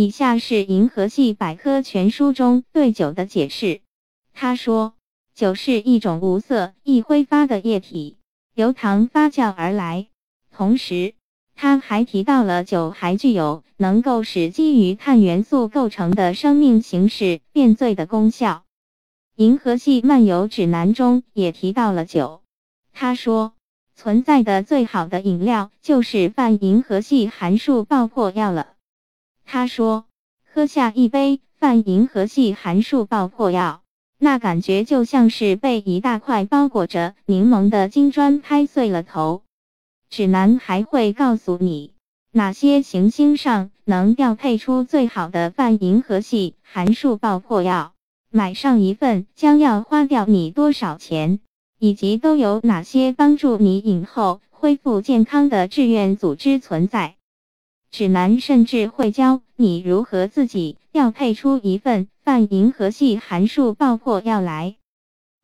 以下是《银河系百科全书》中对酒的解释。他说，酒是一种无色、易挥发的液体，由糖发酵而来。同时，他还提到了酒还具有能够使基于碳元素构成的生命形式变醉的功效。《银河系漫游指南》中也提到了酒。他说，存在的最好的饮料就是泛银河系函数爆破药了。他说，喝下一杯泛银河系函数爆破药，那感觉就像是被一大块包裹着柠檬的金砖拍碎了头。指南还会告诉你，哪些行星上能调配出最好的泛银河系函数爆破药，买上一份将要花掉你多少钱，以及都有哪些帮助你饮后恢复健康的志愿组织存在。指南甚至会教你如何自己调配出一份泛银河系函数爆破药来。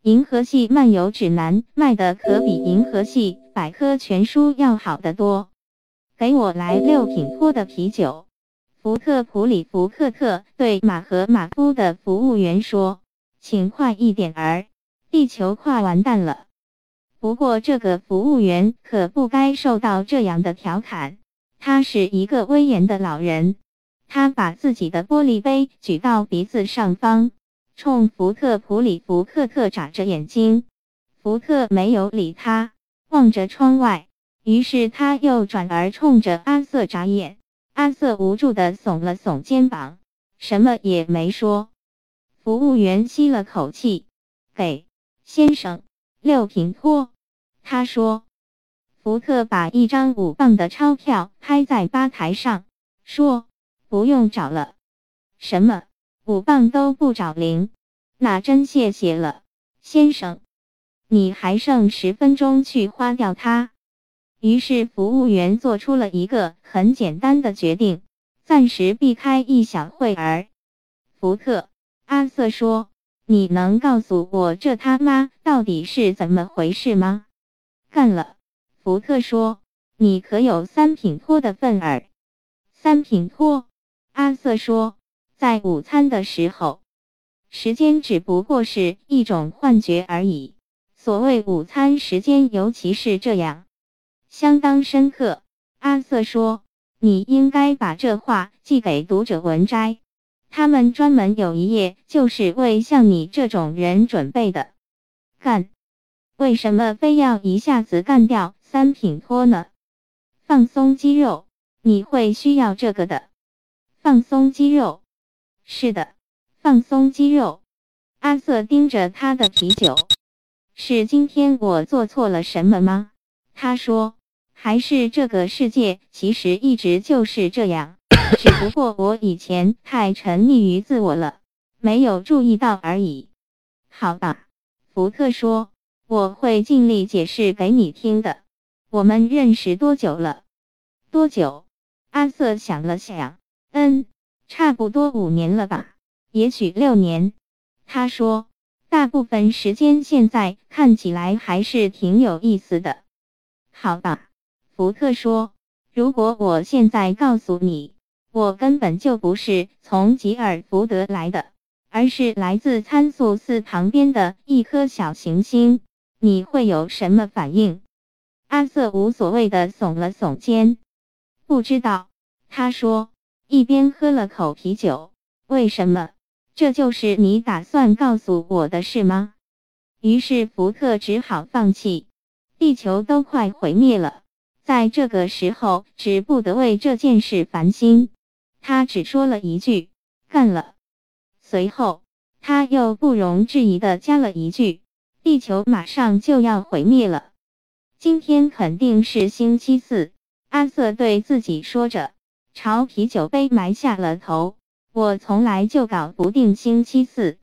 银河系漫游指南卖的可比银河系百科全书要好得多。给我来六品托的啤酒。福特普里福克特对马和马夫的服务员说：“请快一点儿，地球快完蛋了。”不过这个服务员可不该受到这样的调侃。他是一个威严的老人，他把自己的玻璃杯举到鼻子上方。冲福特普里福克特眨着眼睛，福特没有理他，望着窗外。于是他又转而冲着阿瑟眨眼。阿瑟无助地耸了耸肩膀，什么也没说。服务员吸了口气，给先生六瓶托。他说。福特把一张五磅的钞票拍在吧台上，说：“不用找了。”什么？五磅都不找零，那真谢谢了，先生。你还剩十分钟去花掉它。于是服务员做出了一个很简单的决定，暂时避开一小会儿。福特，阿瑟说：“你能告诉我这他妈到底是怎么回事吗？”干了，福特说：“你可有三品托的份儿？”三品托，阿瑟说。在午餐的时候，时间只不过是一种幻觉而已。所谓午餐时间，尤其是这样，相当深刻。阿瑟说：“你应该把这话寄给读者文摘，他们专门有一页就是为像你这种人准备的。”干？为什么非要一下子干掉三品托呢？放松肌肉，你会需要这个的。放松肌肉。是的，放松肌肉。阿瑟盯着他的啤酒。是今天我做错了什么吗？他说。还是这个世界其实一直就是这样，只不过我以前太沉溺于自我了，没有注意到而已。好吧，福特说。我会尽力解释给你听的。我们认识多久了？多久？阿瑟想了想。嗯。差不多五年了吧，也许六年。他说，大部分时间现在看起来还是挺有意思的。好吧，福特说，如果我现在告诉你，我根本就不是从吉尔福德来的，而是来自参宿四旁边的一颗小行星，你会有什么反应？阿瑟无所谓的耸了耸肩，不知道。他说。一边喝了口啤酒，为什么？这就是你打算告诉我的事吗？于是福特只好放弃。地球都快毁灭了，在这个时候只不得为这件事烦心。他只说了一句：“干了。”随后他又不容置疑的加了一句：“地球马上就要毁灭了，今天肯定是星期四。”阿瑟对自己说着。朝啤酒杯埋下了头。我从来就搞不定星期四。